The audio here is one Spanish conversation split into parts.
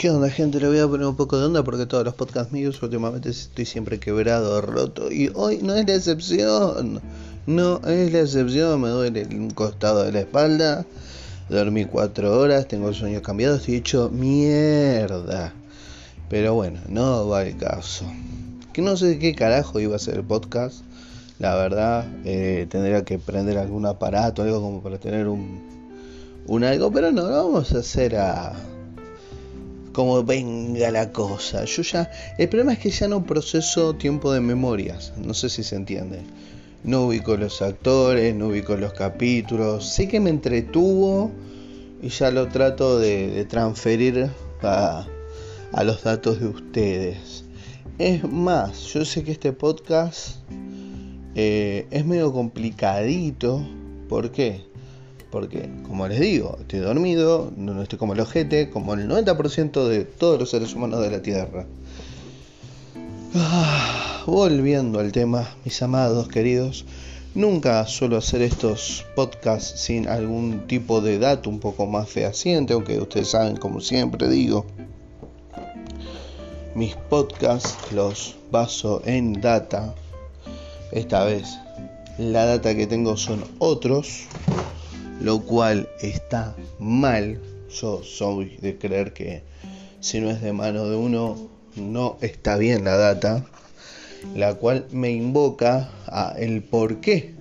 ¿Qué onda gente? Le voy a poner un poco de onda porque todos los podcasts míos últimamente estoy siempre quebrado, roto y hoy no es la excepción. No es la excepción, me duele un costado de la espalda, dormí cuatro horas, tengo el sueño cambiado, estoy hecho mierda. Pero bueno, no va el caso. Que no sé qué carajo iba a ser el podcast. La verdad, eh, tendría que prender algún aparato, algo como para tener un, un algo, pero no, lo vamos a hacer a como venga la cosa. Yo ya, el problema es que ya no proceso tiempo de memorias, no sé si se entiende. No ubico los actores, no ubico los capítulos, sé que me entretuvo y ya lo trato de, transferir a, los datos de ustedes. Es más, yo sé que este podcast eh, es medio complicadito. ¿Por qué? Porque, como les digo, estoy dormido, no estoy como el ojete, como el 90% de todos los seres humanos de la Tierra. Ah, volviendo al tema, mis amados queridos, nunca suelo hacer estos podcasts sin algún tipo de dato un poco más fehaciente, aunque ustedes saben, como siempre digo, mis podcasts los baso en data. Esta vez la data que tengo son otros lo cual está mal. Yo soy de creer que si no es de mano de uno, no está bien la data, la cual me invoca a el por qué.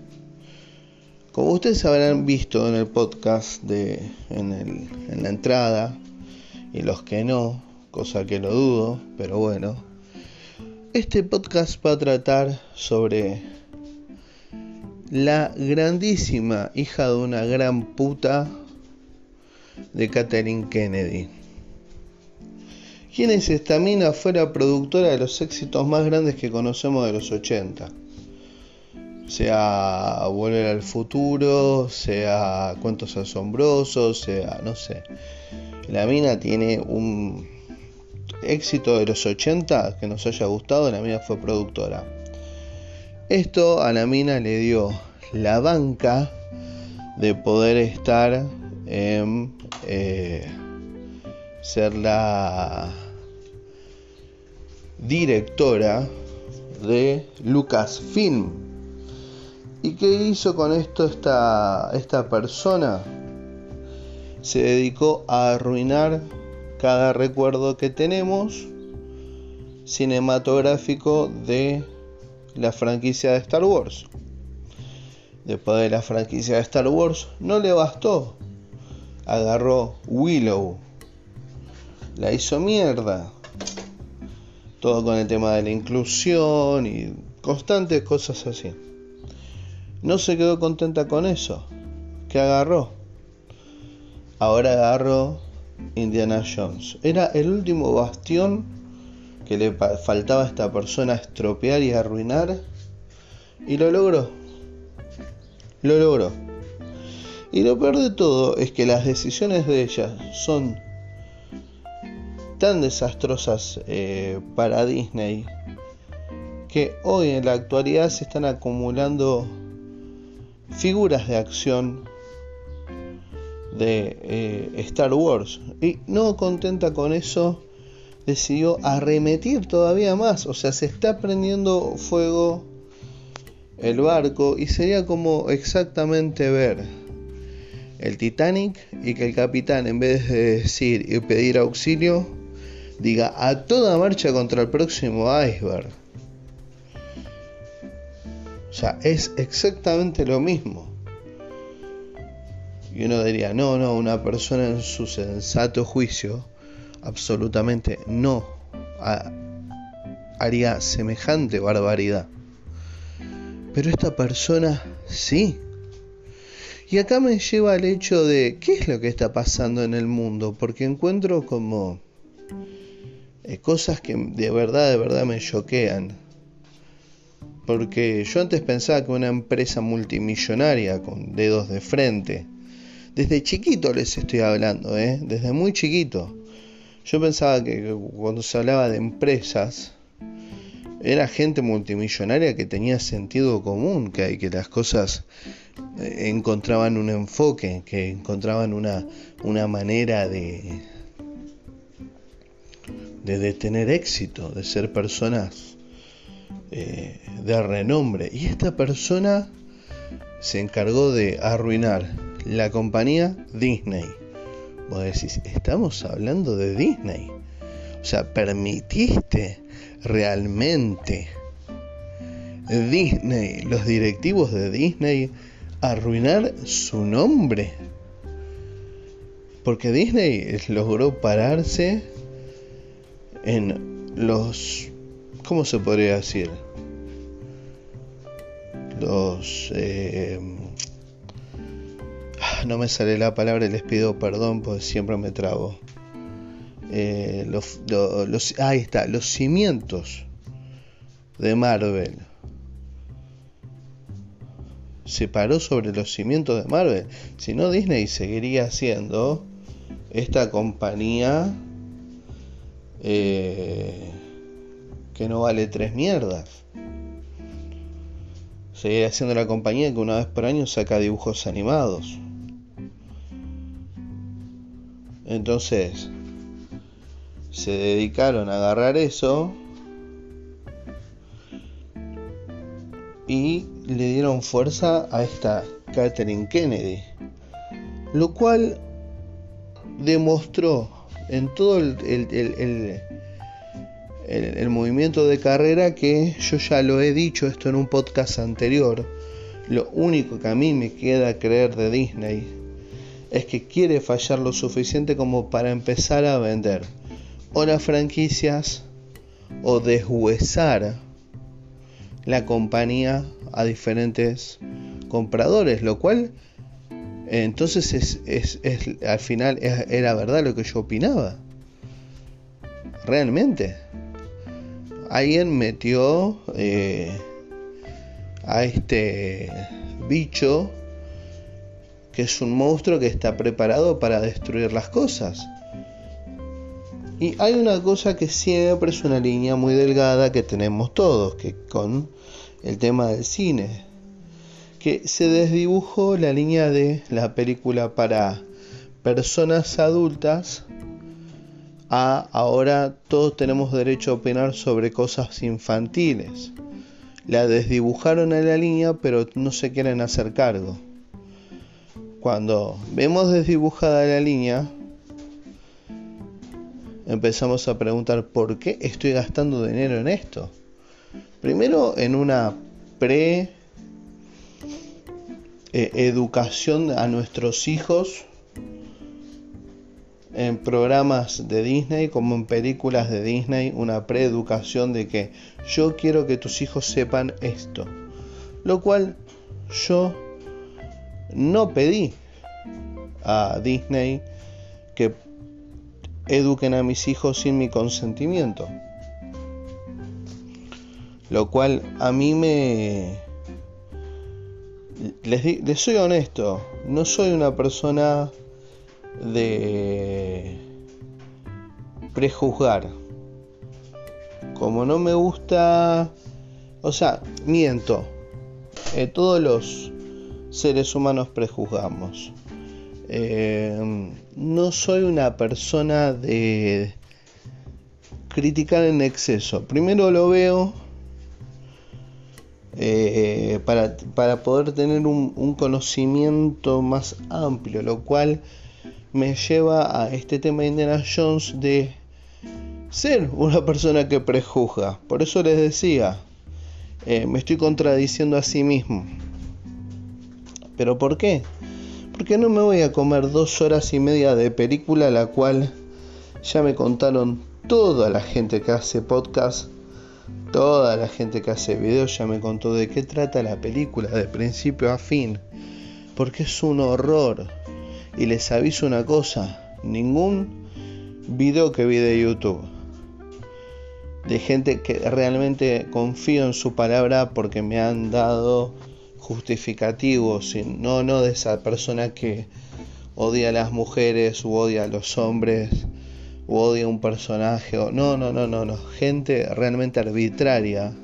Como ustedes habrán visto en el podcast de en, el, en la entrada y los que no, cosa que lo dudo, pero bueno, este podcast va a tratar sobre la grandísima hija de una gran puta de Katherine Kennedy. ¿Quién es esta mina? Fue la productora de los éxitos más grandes que conocemos de los 80. Sea Volver al Futuro, sea Cuentos Asombrosos, sea, no sé. La mina tiene un éxito de los 80 que nos haya gustado, la mina fue productora. Esto a la mina le dio la banca de poder estar en eh, ser la directora de Lucasfilm. ¿Y qué hizo con esto esta, esta persona? Se dedicó a arruinar cada recuerdo que tenemos cinematográfico de la franquicia de Star Wars. Después de la franquicia de Star Wars no le bastó. Agarró Willow. La hizo mierda. Todo con el tema de la inclusión y constantes cosas así. No se quedó contenta con eso. ¿Qué agarró? Ahora agarró Indiana Jones. Era el último bastión que le faltaba a esta persona estropear y arruinar. Y lo logró. Lo logró. Y lo peor de todo es que las decisiones de ella son tan desastrosas eh, para Disney que hoy en la actualidad se están acumulando figuras de acción de eh, Star Wars. Y no contenta con eso, decidió arremetir todavía más. O sea, se está prendiendo fuego el barco y sería como exactamente ver el Titanic y que el capitán en vez de decir y pedir auxilio diga a toda marcha contra el próximo iceberg. O sea, es exactamente lo mismo. Y uno diría, no, no, una persona en su sensato juicio absolutamente no haría semejante barbaridad. Pero esta persona sí. Y acá me lleva al hecho de qué es lo que está pasando en el mundo, porque encuentro como eh, cosas que de verdad, de verdad me choquean. Porque yo antes pensaba que una empresa multimillonaria con dedos de frente, desde chiquito les estoy hablando, ¿eh? desde muy chiquito, yo pensaba que cuando se hablaba de empresas, era gente multimillonaria que tenía sentido común, que, que las cosas eh, encontraban un enfoque, que encontraban una, una manera de, de, tener éxito, de ser personas eh, de renombre. Y esta persona se encargó de arruinar la compañía Disney. Vos decís, estamos hablando de Disney. O sea, permitiste realmente Disney, los directivos de Disney, arruinar su nombre. Porque Disney logró pararse en los... ¿Cómo se podría decir? Los... Eh, no me sale la palabra y les pido perdón porque siempre me trabo. Eh, ahí está, los cimientos de Marvel. Se paró sobre los cimientos de Marvel. Si no, Disney seguiría siendo esta compañía eh, que no vale tres mierdas. Seguiría siendo la compañía que una vez por año saca dibujos animados. Entonces, se dedicaron a agarrar eso y le dieron fuerza a esta Catherine Kennedy, lo cual demostró en todo el, el, movimiento de carrera que yo ya lo he dicho esto en un podcast anterior, lo único que a mí me queda creer de Disney es que quiere fallar lo suficiente como para empezar a vender o las franquicias o deshuesar la compañía a diferentes compradores, lo cual entonces es, es, es al final era verdad lo que yo opinaba. Realmente. Alguien metió eh, a este bicho que es un monstruo que está preparado para destruir las cosas. Y hay una cosa que siempre es una línea muy delgada que tenemos todos, que con el tema del cine, que se desdibujó la línea de la película para personas adultas a ahora todos tenemos derecho a opinar sobre cosas infantiles. La desdibujaron a la línea pero no se quieren hacer cargo. Cuando vemos desdibujada la línea, empezamos a preguntar por qué estoy gastando dinero en esto. Primero en una pre eh, educación a nuestros hijos en programas de Disney como en películas de Disney, una preeducación de que yo quiero que tus hijos sepan esto. Lo cual yo no pedí a Disney que eduquen a mis hijos sin mi consentimiento. Lo cual a mí me... Les, soy honesto, no soy una persona de prejuzgar. Como no me gusta... O sea, miento. Eh, todos los seres humanos prejuzgamos. Eh, no soy una persona de criticar en exceso. Primero lo veo eh, para, poder tener un, un, conocimiento más amplio, lo cual me lleva a este tema de Indiana Jones de ser una persona que prejuzga. Por eso les decía, eh, me estoy contradiciendo a sí mismo. ¿Pero por qué? Porque no me voy a comer dos horas y media de película, la cual ya me contaron toda la gente que hace podcast, toda la gente que hace videos, ya me contó de qué trata la película, de principio a fin. Porque es un horror. Y les aviso una cosa, ningún video que vi de YouTube de gente que realmente confío en su palabra porque me han dado justificativos, no, no de esa persona que odia a las mujeres o odia a los hombres o odia a un personaje. No, no, no, no, no. Gente realmente arbitraria.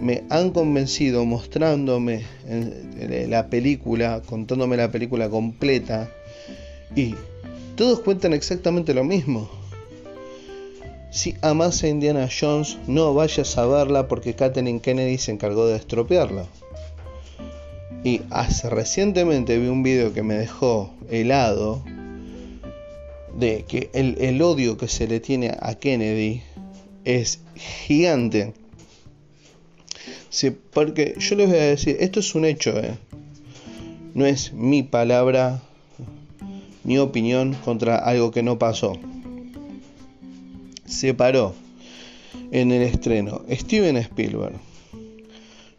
Me han convencido mostrándome la película, contándome la película completa y todos cuentan exactamente lo mismo. Si amas a Indiana Jones, no vayas a verla porque Kathleen Kennedy se encargó de estropearla. Y hace recientemente vi un video que me dejó helado de que el, odio que se le tiene a Kennedy es gigante. Sí, porque yo les voy a decir, esto es un hecho, ¿eh? no es mi palabra, mi opinión contra algo que no pasó se paró en el estreno Steven Spielberg,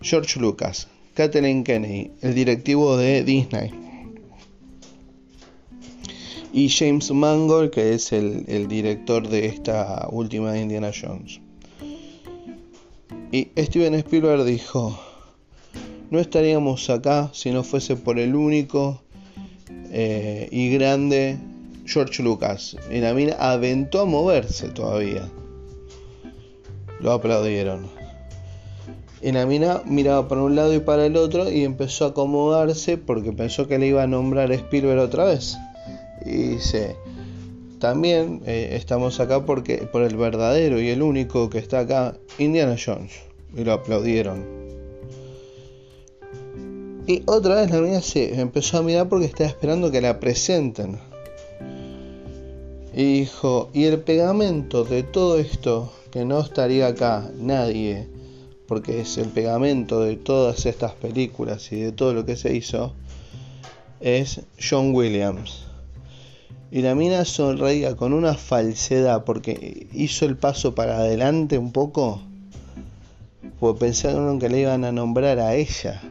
George Lucas, Kathleen Kennedy, el directivo de Disney, y James Mangold, que es el, director de esta última de Indiana Jones. Y Steven Spielberg dijo, no estaríamos acá si no fuese por el único eh, y grande George Lucas. Y la mina aventó a moverse todavía. Lo aplaudieron. Y la mina miraba para un lado y para el otro y empezó a acomodarse porque pensó que le iba a nombrar Spielberg otra vez. Y dice, también eh, estamos acá porque por el verdadero y el único que está acá, Indiana Jones. Y lo aplaudieron. Y otra vez la mina se empezó a mirar porque estaba esperando que la presenten. Y dijo, y el pegamento de todo esto, que no estaría acá nadie, porque es el pegamento de todas estas películas y de todo lo que se hizo, es John Williams. Y la mina sonreía con una falsedad porque hizo el paso para adelante un poco, pues pensaron que le iban a nombrar a ella.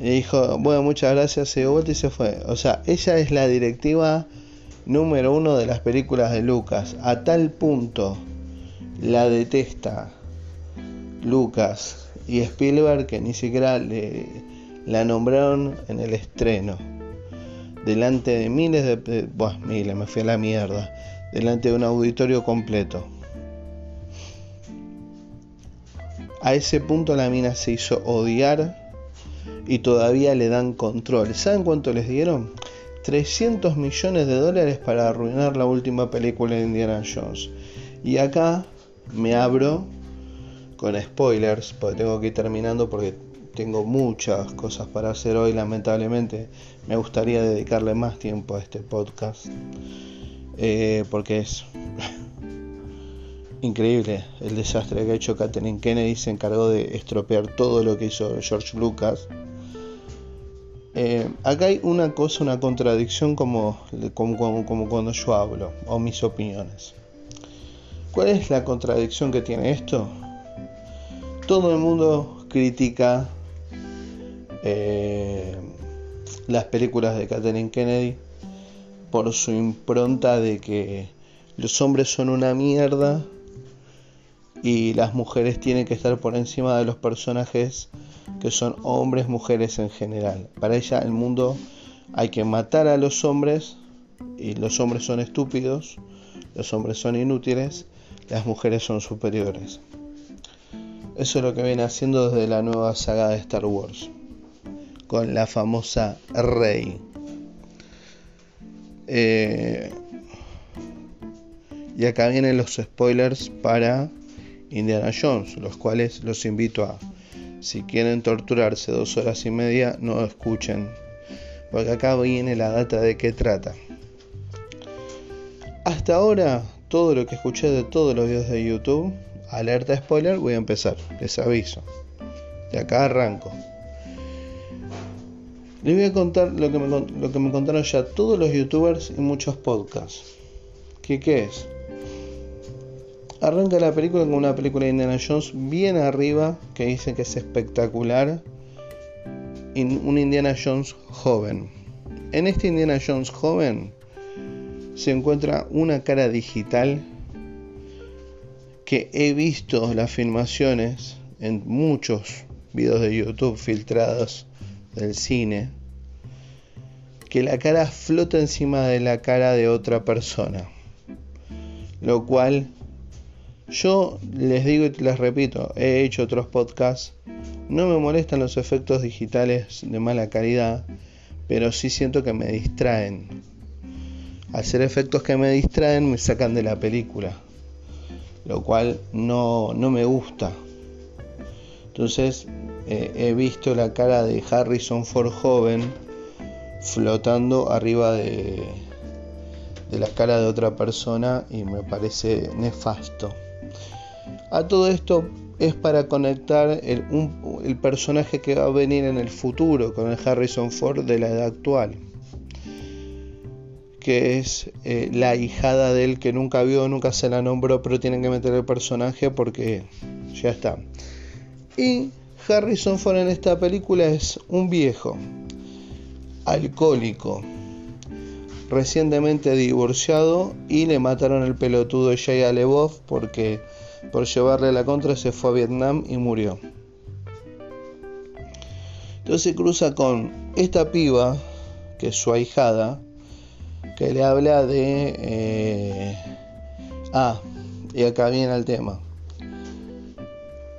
Y dijo, bueno, muchas gracias, se dio y se fue. O sea, ella es la directiva número uno de las películas de Lucas. A tal punto la detesta Lucas y Spielberg que ni siquiera le, la nombraron en el estreno. Delante de miles de... Buah, miles, me fui a la mierda. Delante de un auditorio completo. A ese punto la mina se hizo odiar y todavía le dan control. ¿Saben cuánto les dieron? 300 millones de dólares para arruinar la última película de Indiana Jones. Y acá me abro con spoilers, porque tengo que ir terminando porque tengo muchas cosas para hacer hoy, lamentablemente. Me gustaría dedicarle más tiempo a este podcast, eh, porque es increíble el desastre que ha hecho Kathleen Kennedy. Se encargó de estropear todo lo que hizo George Lucas eh, acá hay una cosa, una contradicción como, cuando yo hablo, o mis opiniones. ¿Cuál es la contradicción que tiene esto? Todo el mundo critica eh, las películas de Katherine Kennedy por su impronta de que los hombres son una mierda y las mujeres tienen que estar por encima de los personajes que son hombres, mujeres en general. Para ella el mundo hay que matar a los hombres y los hombres son estúpidos, los hombres son inútiles, las mujeres son superiores. Eso es lo que viene haciendo desde la nueva saga de Star Wars, con la famosa Rey. Eh, y acá vienen los spoilers para Indiana Jones, los cuales los invito a si quieren torturarse dos horas y media, no escuchen. Porque acá viene la data de qué trata. Hasta ahora, todo lo que escuché de todos los videos de YouTube, alerta spoiler, voy a empezar. Les aviso. De acá arranco. Les voy a contar lo que me, lo que me contaron ya todos los youtubers y muchos podcasts. ¿Qué, qué es? Arranca la película con una película de Indiana Jones bien arriba, que dice que es espectacular. Un Indiana Jones joven. En este Indiana Jones joven se encuentra una cara digital que he visto las filmaciones en muchos videos de YouTube filtrados del cine, que la cara flota encima de la cara de otra persona, lo cual yo les digo y les repito, he hecho otros podcasts, no me molestan los efectos digitales de mala calidad, pero sí siento que me distraen. hacer efectos que me distraen me sacan de la película, lo cual no, no me gusta. Entonces eh, he visto la cara de Harrison Ford joven flotando arriba de, de la cara de otra persona y me parece nefasto. A todo esto es para conectar el, personaje que va a venir en el futuro con el Harrison Ford de la edad actual, que es eh, la hijada de él que nunca vio, nunca se la nombró, pero tienen que meter el personaje porque ya está. Y Harrison Ford en esta película es un viejo, alcohólico, recientemente divorciado y le mataron el pelotudo Jay LeBoff porque por llevarle la contra se fue a Vietnam y murió. Entonces cruza con esta piba, que es su ahijada, que le habla de... Eh, ah, y acá viene el tema.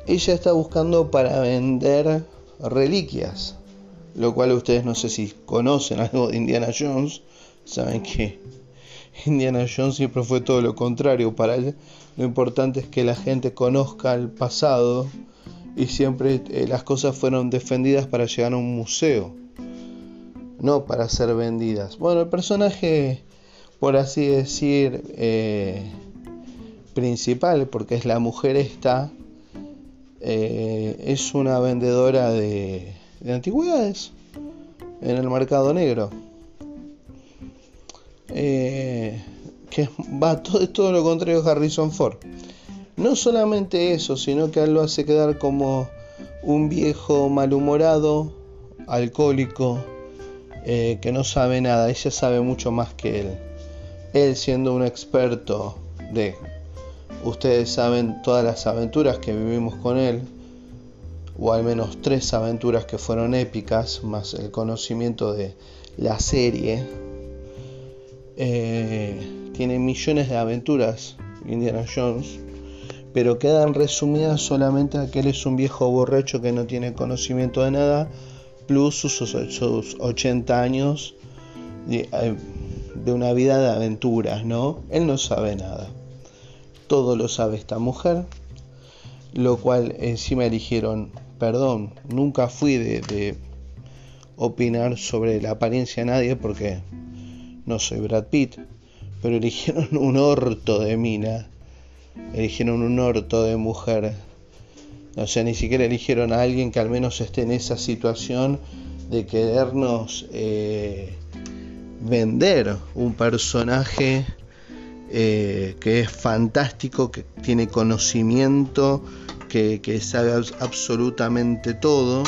Ella está buscando para vender reliquias, lo cual ustedes no sé si conocen algo de Indiana Jones, saben que Indiana Jones siempre fue todo lo contrario para él. Lo importante es que la gente conozca el pasado y siempre eh, las cosas fueron defendidas para llegar a un museo, no para ser vendidas. Bueno, el personaje, por así decir, eh, principal, porque es la mujer esta, eh, es una vendedora de, de antigüedades en el mercado negro. Eh, que va todo, todo lo contrario a Harrison Ford. No solamente eso, sino que él lo hace quedar como un viejo malhumorado, alcohólico, eh, que no sabe nada. Ella sabe mucho más que él. Él siendo un experto de... Ustedes saben todas las aventuras que vivimos con él, o al menos tres aventuras que fueron épicas, más el conocimiento de la serie eh, tiene millones de aventuras, Indiana Jones, pero quedan resumidas solamente a que él es un viejo borracho que no tiene conocimiento de nada, plus sus, 80 años de, eh, de una vida de aventuras, ¿no? Él no sabe nada. Todo lo sabe esta mujer, lo cual encima eligieron, perdón, nunca fui de, de opinar sobre la apariencia de nadie porque no soy Brad Pitt, pero eligieron un orto de mina, eligieron un orto de mujer. O sea, ni siquiera eligieron a alguien que al menos esté en esa situación de querernos eh, vender un personaje eh, que es fantástico, que tiene conocimiento, que, que sabe absolutamente todo.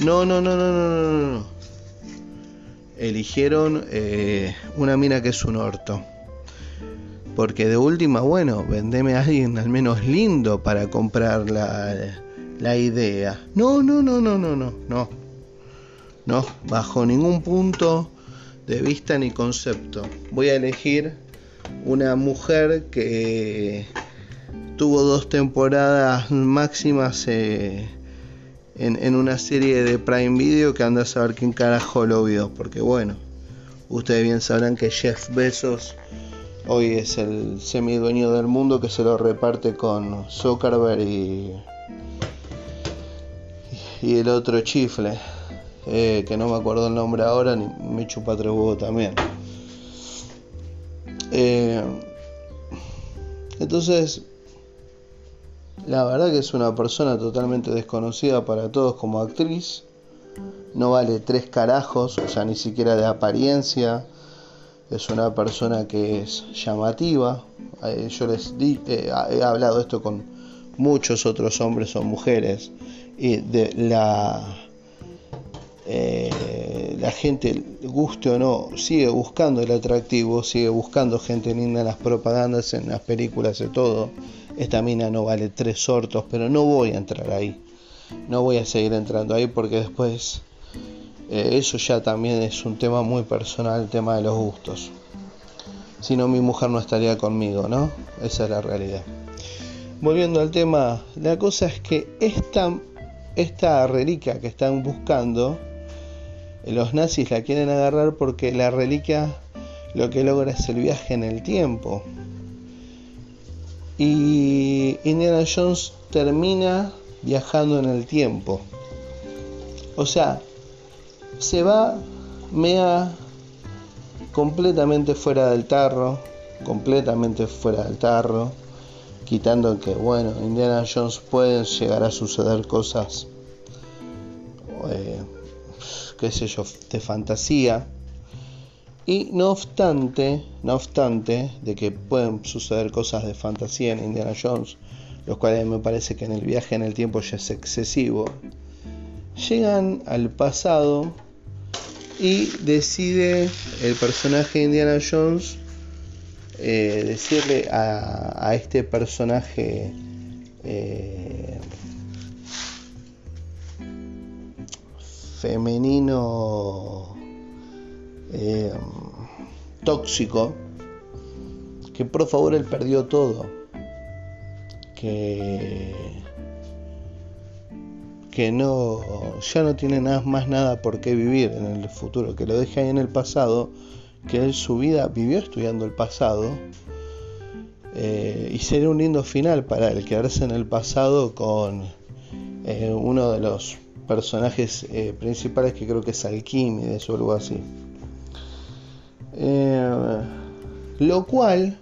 No, no, no, no, no, no, no eligieron eh, una mina que es un orto. Porque de última, bueno, vendeme a alguien al menos lindo para comprar la, la idea. No, no, no, no, no, no, no. No, bajo ningún punto de vista ni concepto. Voy a elegir una mujer que tuvo dos temporadas máximas eh, en, una serie de Prime Video que anda a saber quién carajo lo vio. Porque bueno, ustedes bien sabrán que Jeff Bezos hoy es el semi dueño del mundo que se lo reparte con Zuckerberg y, y el otro chifle. Eh, que no me acuerdo el nombre ahora, ni me chupa tres también. Eh, entonces, la verdad que es una persona totalmente desconocida para todos como actriz. No vale tres carajos, o sea, ni siquiera de apariencia. Es una persona que es llamativa. Eh, yo les di, eh, he hablado esto con muchos otros hombres o mujeres. Y de la, eh, la gente, guste o no, sigue buscando el atractivo, sigue buscando gente linda en las propagandas, en las películas, de todo esta mina no vale tres hortos, pero no voy a entrar ahí. No voy a seguir entrando ahí porque después eh, eso ya también es un tema muy personal, el tema de los gustos. Si no, mi mujer no estaría conmigo, ¿no? Esa es la realidad. Volviendo al tema, la cosa es que esta, esta reliquia que están buscando, los nazis la quieren agarrar porque la reliquia lo que logra es el viaje en el tiempo. Y Indiana Jones termina viajando en el tiempo. O sea, se va mea completamente fuera del tarro, completamente fuera del tarro, quitando que, bueno, Indiana Jones puede llegar a suceder cosas, eh, de fantasía. Y no obstante, no obstante de que pueden suceder cosas de fantasía en Indiana Jones, los cuales me parece que en el viaje en el tiempo ya es excesivo, llegan al pasado y decide el personaje de Indiana Jones eh, decirle a, este personaje eh, femenino eh, tóxico que por favor él perdió todo que que no ya no tiene nada, más nada por qué vivir en el futuro, que lo deje ahí en el pasado, que él su vida vivió estudiando el pasado eh, y sería un lindo final para él quedarse en el pasado con eh, uno de los personajes eh, principales que creo que es Alquímedes o algo así. lo cual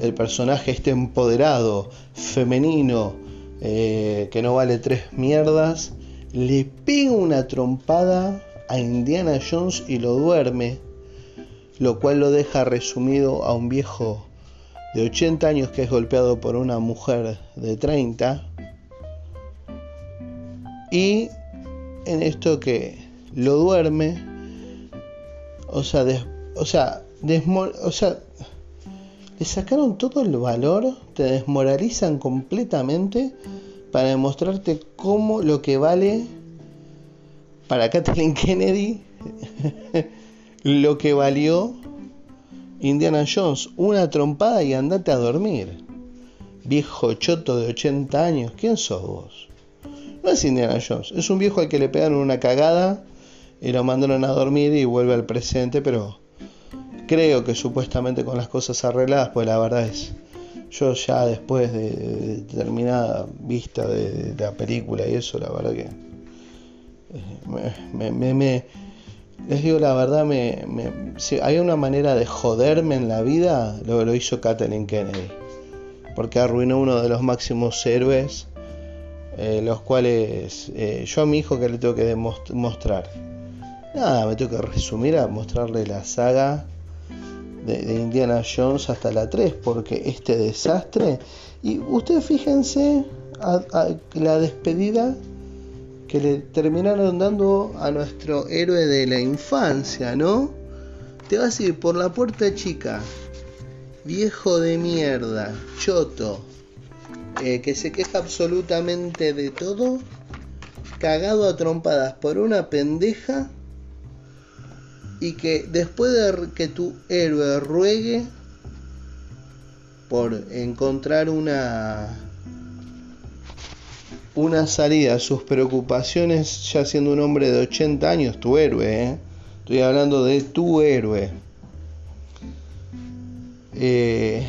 el personaje este empoderado, femenino, eh, que no vale tres mierdas, le pega una trompada a Indiana Jones y lo duerme, lo cual lo deja resumido a un viejo de 80 años que es golpeado por una mujer de 30. Y en esto que lo duerme, o sea, o sea, le sacaron todo el valor, te desmoralizan completamente para demostrarte cómo lo que vale para Kathleen Kennedy, lo que valió Indiana Jones, una trompada y andate a dormir. Viejo choto de 80 años, ¿quién sos vos? No es Indiana Jones, es un viejo al que le pegaron una cagada y lo mandaron a dormir y vuelve al presente, pero creo que supuestamente con las cosas arregladas, pues la verdad es, yo ya después de, determinada vista de, la película y eso, la verdad que eh, me, les digo la verdad, me, si hay una manera de joderme en la vida, lo, lo hizo Kathleen Kennedy, porque arruinó uno de los máximos héroes, eh, los cuales eh, yo a mi hijo que le tengo que demostrar. Nada, me tengo que resumir a mostrarle la saga de, Indiana Jones hasta la 3, porque este desastre, y ustedes fíjense a, la despedida que le terminaron dando a nuestro héroe de la infancia, ¿no? Te vas a ir por la puerta chica, viejo de mierda, choto, eh, que se queja absolutamente de todo, cagado a trompadas por una pendeja y que después de que tu héroe ruegue por encontrar una una salida a sus preocupaciones ya siendo un hombre de 80 años, tu héroe, ¿eh? estoy hablando de tu héroe. Eh,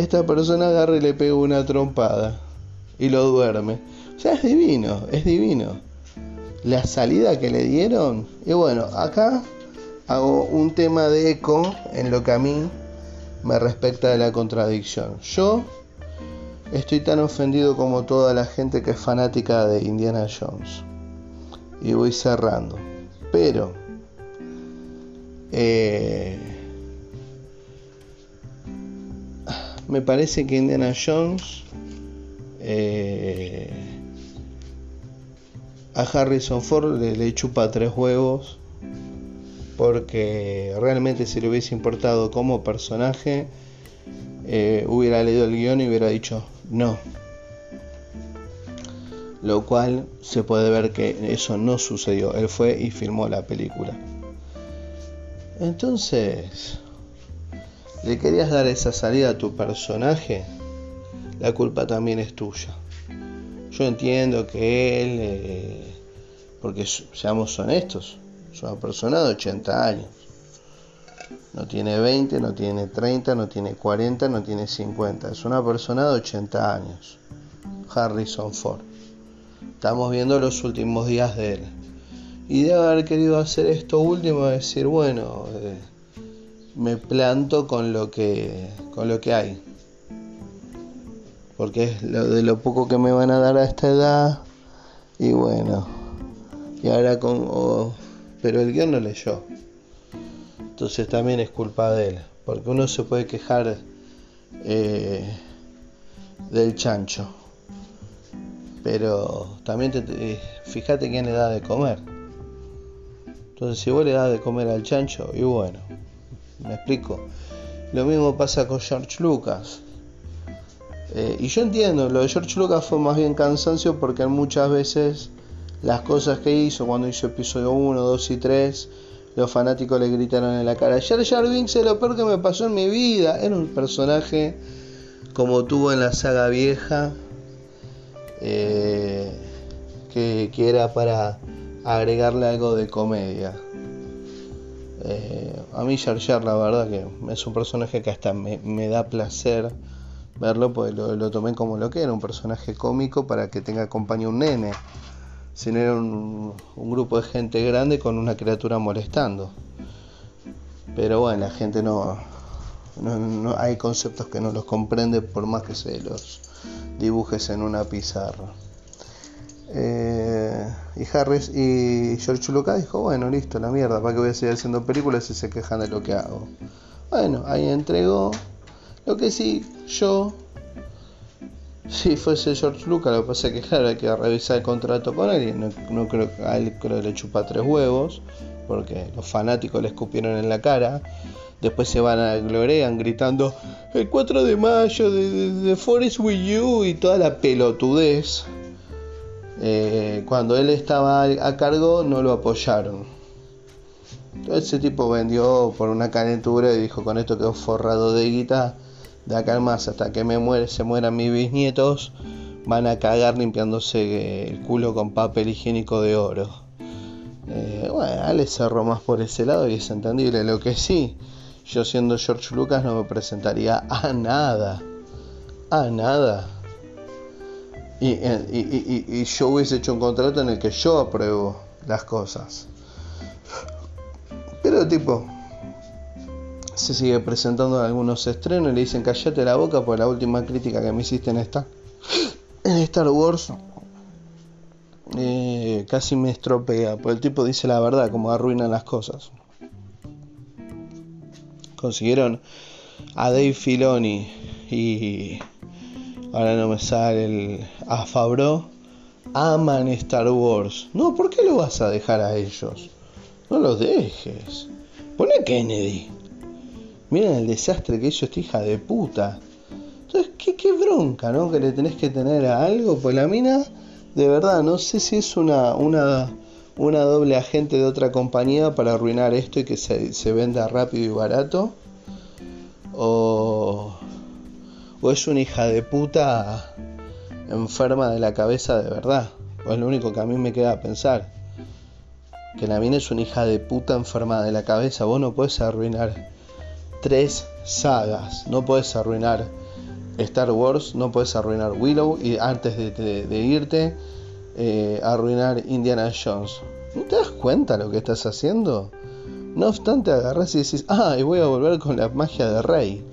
esta persona agarra y le pega una trompada y lo duerme. O sea, es divino, es divino la salida que le dieron. Y bueno, acá hago un tema de eco en lo que a mí me respecta de la contradicción. Yo estoy tan ofendido como toda la gente que es fanática de Indiana Jones. Y voy cerrando. Pero... Eh, me parece que Indiana Jones eh, a Harrison Ford le, chupa tres huevos porque realmente si le hubiese importado como personaje eh, hubiera leído el guion y hubiera dicho no. Lo cual se puede ver que eso no sucedió. Él fue y filmó la película. Entonces le querías dar esa salida a tu personaje la culpa también es tuya yo entiendo que él, eh, porque seamos honestos, es una persona de 80 años. No tiene 20, no tiene 30, no tiene 40, no tiene 50. Es una persona de 80 años. Harrison Ford. Estamos viendo los últimos días de él. Y de haber querido hacer esto último, decir, bueno, eh, me planto con lo que, con lo que hay. Porque es lo de lo poco que me van a dar a esta edad. Y bueno, y ahora con... pero el guion no leyó. Entonces también es culpa de él. Porque uno se puede quejar eh, del chancho. Pero también te, fíjate quién le da de comer. Entonces si vos le das de comer al chancho, y bueno, me explico. Lo mismo pasa con George Lucas. Eh, y yo entiendo, lo de George Lucas fue más bien cansancio porque muchas veces las cosas que hizo cuando hizo episodio 1, 2 y 3 los fanáticos le gritaron en la cara, Jar Jar Binks es lo peor que me pasó en mi vida. Era un personaje como tuvo en la saga vieja, eh, que, era para agregarle algo de comedia. Eh, a mí Jar la verdad que es un personaje que hasta me, da placer verlo, porque lo, tomé como lo que era, un personaje cómico para que tenga compañía un nene sino era un, grupo de gente grande con una criatura molestando. Pero bueno, la gente no, no, hay conceptos que no los comprende por más que se los dibujes en una pizarra. Eh, y Harris y George Lucas dijo, bueno, listo, la mierda, ¿para qué voy a seguir haciendo películas si se quejan de lo que hago? Bueno, ahí entregó. Lo que sí, yo si fuese George Lucas, lo que pasa es que claro, hay que revisar el contrato con él y no, creo que a él creo que le chupa tres huevos, porque los fanáticos le escupieron en la cara. Después se van a glorian gritando el 4 de mayo de, de, Forest with You y toda la pelotudez. Eh, cuando él estaba a cargo no lo apoyaron. Entonces ese tipo vendió por una calentura y dijo con esto quedó forrado de guita de acá más hasta que me muere, se mueran mis bisnietos, van a cagar limpiándose el culo con papel higiénico de oro. Eh, bueno, le cerró más por ese lado y es entendible. Lo que sí, yo siendo George Lucas no me presentaría a nada. A nada. Y, yo hubiese hecho un contrato en el que yo apruebo las cosas. Pero tipo, se sigue presentando algunos estrenos y le dicen callate la boca por la última crítica que me hiciste en Star, en Star Wars. Eh, casi me estropea, porque el tipo dice la verdad, como arruinan las cosas. Consiguieron a Dave Filoni y ahora no me sale el a Fabro aman Star Wars. No, ¿por qué lo vas a dejar a ellos? No los dejes. Pone Kennedy. Miren el desastre que hizo esta hija de puta. Entonces, qué, qué bronca, ¿no? Que le tenés que tener a algo. Pues la mina, de verdad, no sé si es una, una, una doble agente de otra compañía para arruinar esto y que se, se venda rápido y barato. O, o es una hija de puta enferma de la cabeza de verdad. O es lo único que a mí me queda pensar. Que la es una hija de puta enferma de la cabeza. Vos no puedes arruinar tres sagas. No puedes arruinar Star Wars, no puedes arruinar Willow y antes de, irte, eh, arruinar Indiana Jones. ¿No te das cuenta lo que estás haciendo? No obstante, agarras y decís, ah, y voy a volver con la magia de Rey.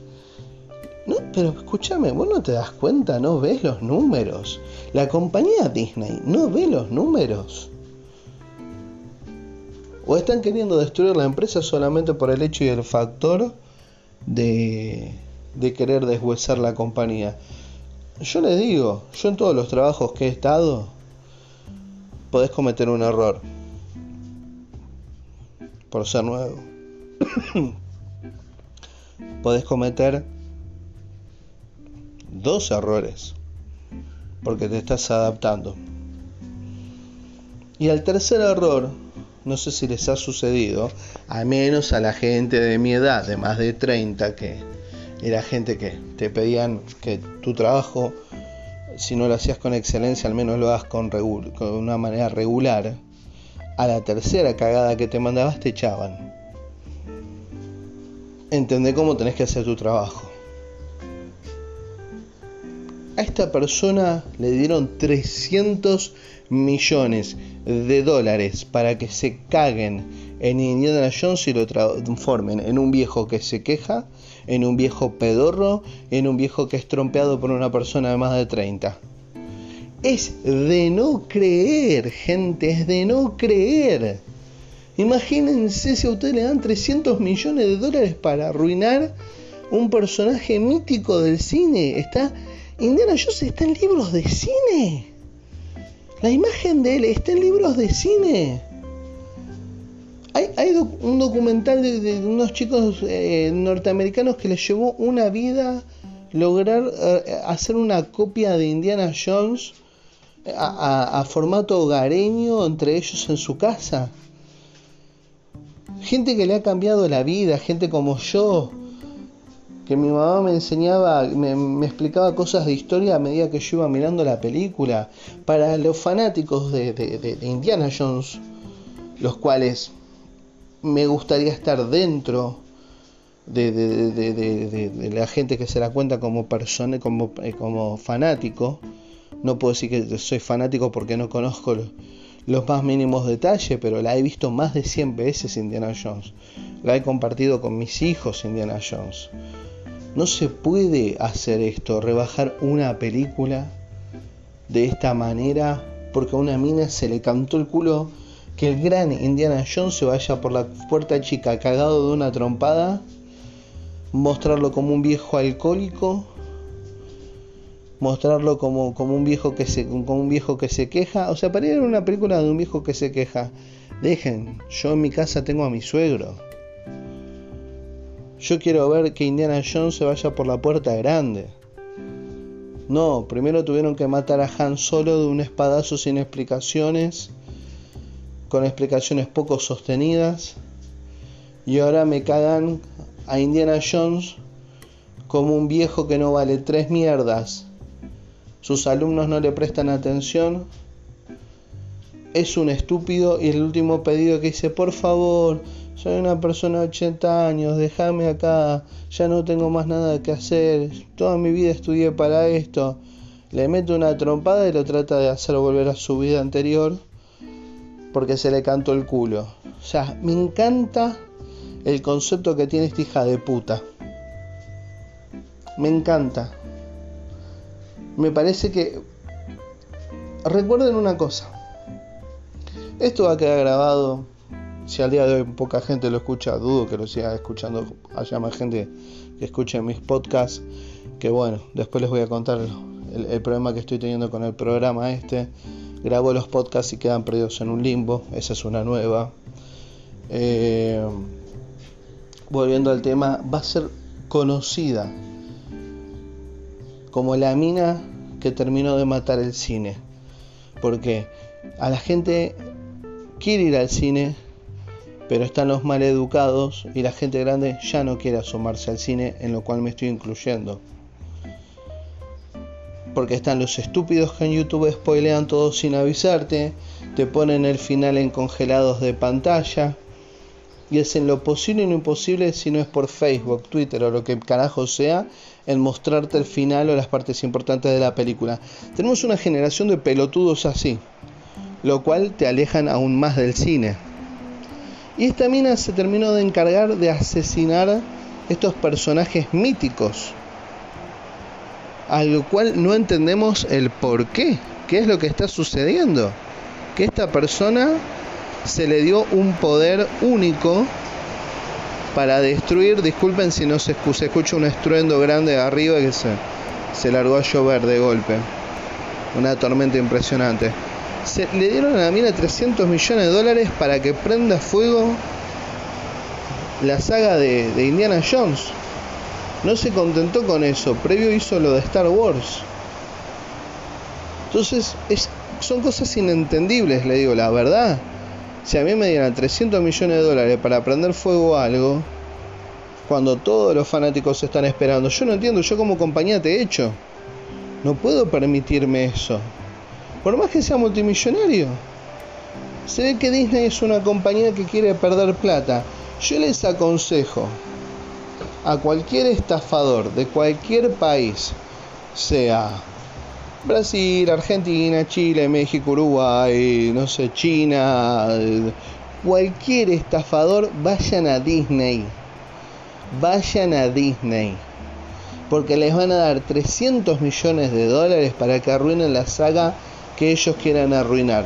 No, pero escúchame, vos no te das cuenta, no ves los números. La compañía Disney no ve los números. O están queriendo destruir la empresa solamente por el hecho y el factor de, querer deshuesar la compañía. Yo les digo, yo en todos los trabajos que he estado, podés cometer un error. Por ser nuevo. podés cometer dos errores. Porque te estás adaptando. Y al tercer error, no sé si les ha sucedido, a menos a la gente de mi edad, de más de 30, que era gente que te pedían que tu trabajo, si no lo hacías con excelencia, al menos lo hagas con, con una manera regular. A la tercera cagada que te mandabas te echaban. entendé cómo tenés que hacer tu trabajo. A esta persona le dieron 300 millones de dólares para que se caguen en Indiana Jones y lo transformen en un viejo que se queja, en un viejo pedorro, en un viejo que es trompeado por una persona de más de 30. Es de no creer, gente, es de no creer. Imagínense si a usted le dan 300 millones de dólares para arruinar un personaje mítico del cine. Está Indiana Jones está en libros de cine. La imagen de él está en libros de cine. Hay, un documental de, unos chicos eh, norteamericanos que les llevó una vida lograr eh, hacer una copia de Indiana Jones a, formato hogareño entre ellos en su casa. Gente que le ha cambiado la vida, gente como yo, que mi mamá me enseñaba, me, explicaba cosas de historia a medida que yo iba mirando la película. Para los fanáticos de, Indiana Jones, los cuales me gustaría estar dentro de, la gente que se la cuenta como persona, como, eh, como fanático. No puedo decir que soy fanático porque no conozco los, los más mínimos detalles, pero la he visto más de 100 veces Indiana Jones. La he compartido con mis hijos Indiana Jones. No se puede hacer esto, rebajar una película de esta manera porque a una mina se le cantó el culo que el gran Indiana Jones se vaya por la puerta chica cagado de una trompada, mostrarlo como un viejo alcohólico, mostrarlo como, como un viejo que se como un viejo que se queja, o sea, para ir a una película de un viejo que se queja, dejen, yo en mi casa tengo a mi suegro. Yo quiero ver que Indiana Jones se vaya por la puerta grande. No, primero tuvieron que matar a Han Solo de un espadazo sin explicaciones, con explicaciones poco sostenidas. Y ahora me cagan a Indiana Jones como un viejo que no vale tres mierdas. Sus alumnos no le prestan atención. Es un estúpido y el último pedido que hice, por favor, soy una persona de 80 años, déjame acá, ya no tengo más nada que hacer, toda mi vida estudié para esto. Le meto una trompada y lo trata de hacer volver a su vida anterior porque se le cantó el culo. O sea, me encanta el concepto que tiene esta hija de puta. Me encanta. Me parece que... Recuerden una cosa. Esto va a quedar grabado si al día de hoy poca gente lo escucha, dudo que lo siga escuchando, haya más gente que escuche mis podcasts, que bueno, después les voy a contar el, problema que estoy teniendo con el programa este. Grabo los podcasts y quedan perdidos en un limbo, esa es una nueva. Eh, volviendo al tema, va a ser conocida como la mina que terminó de matar el cine. Porque a la gente quiere ir al cine, pero están los maleducados y la gente grande ya no quiere asomarse al cine, en lo cual me estoy incluyendo. Porque están los estúpidos que en YouTube spoilean todo sin avisarte, te ponen el final en congelados de pantalla y hacen lo posible y lo imposible si no es por Facebook, Twitter o lo que carajo sea, en mostrarte el final o las partes importantes de la película. Tenemos una generación de pelotudos así, lo cual te alejan aún más del cine. Y esta mina se terminó de encargar de asesinar estos personajes míticos, a lo cual no entendemos el por qué, qué es lo que está sucediendo. Que esta persona se le dio un poder único para destruir, disculpen si no se escucha, se escucha un estruendo grande de arriba que se, se largó a llover de golpe. Una tormenta impresionante se, le dieron a la mina 300 millones de dólares para que prenda fuego la saga de, Indiana Jones. No se contentó con eso, previo hizo lo de Star Wars. Entonces, son cosas inentendibles, le digo, la verdad. Si a mí me dieran 300 millones de dólares para prender fuego a algo, cuando todos los fanáticos están esperando, yo no entiendo, yo como compañía te he hecho. No puedo permitirme eso por más que sea multimillonario. Se ve que Disney es una compañía que quiere perder plata. Yo les aconsejo a cualquier estafador de cualquier país, sea Brasil, Argentina, Chile, México, Uruguay, no sé, China, cualquier estafador, vayan a Disney. Vayan a Disney. Porque les van a dar 300 millones de dólares para que arruinen la saga que ellos quieran arruinar.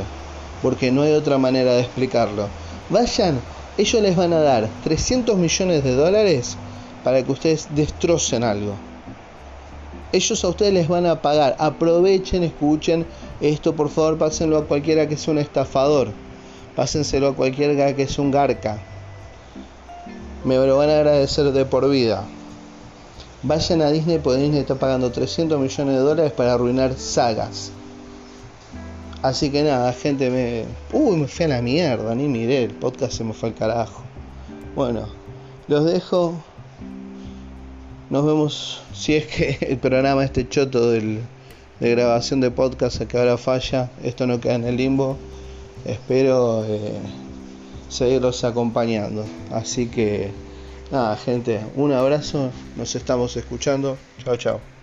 Porque no hay otra manera de explicarlo. Vayan, ellos les van a dar 300 millones de dólares para que ustedes destrocen algo. Ellos a ustedes les van a pagar. Aprovechen, escuchen esto, por favor, pásenlo a cualquiera que sea un estafador. Pásenselo a cualquiera que sea un garca. Me lo van a agradecer de por vida. Vayan a Disney porque Disney está pagando 300 millones de dólares para arruinar sagas. Así que nada, gente, me. Uy, me fui a la mierda, ni miré, el podcast se me fue al carajo. Bueno, los dejo. Nos vemos si es que el programa este choto del, de grabación de podcast que ahora falla, esto no queda en el limbo. Espero eh, seguirlos acompañando. Así que nada, gente, un abrazo, nos estamos escuchando. Chao, chao.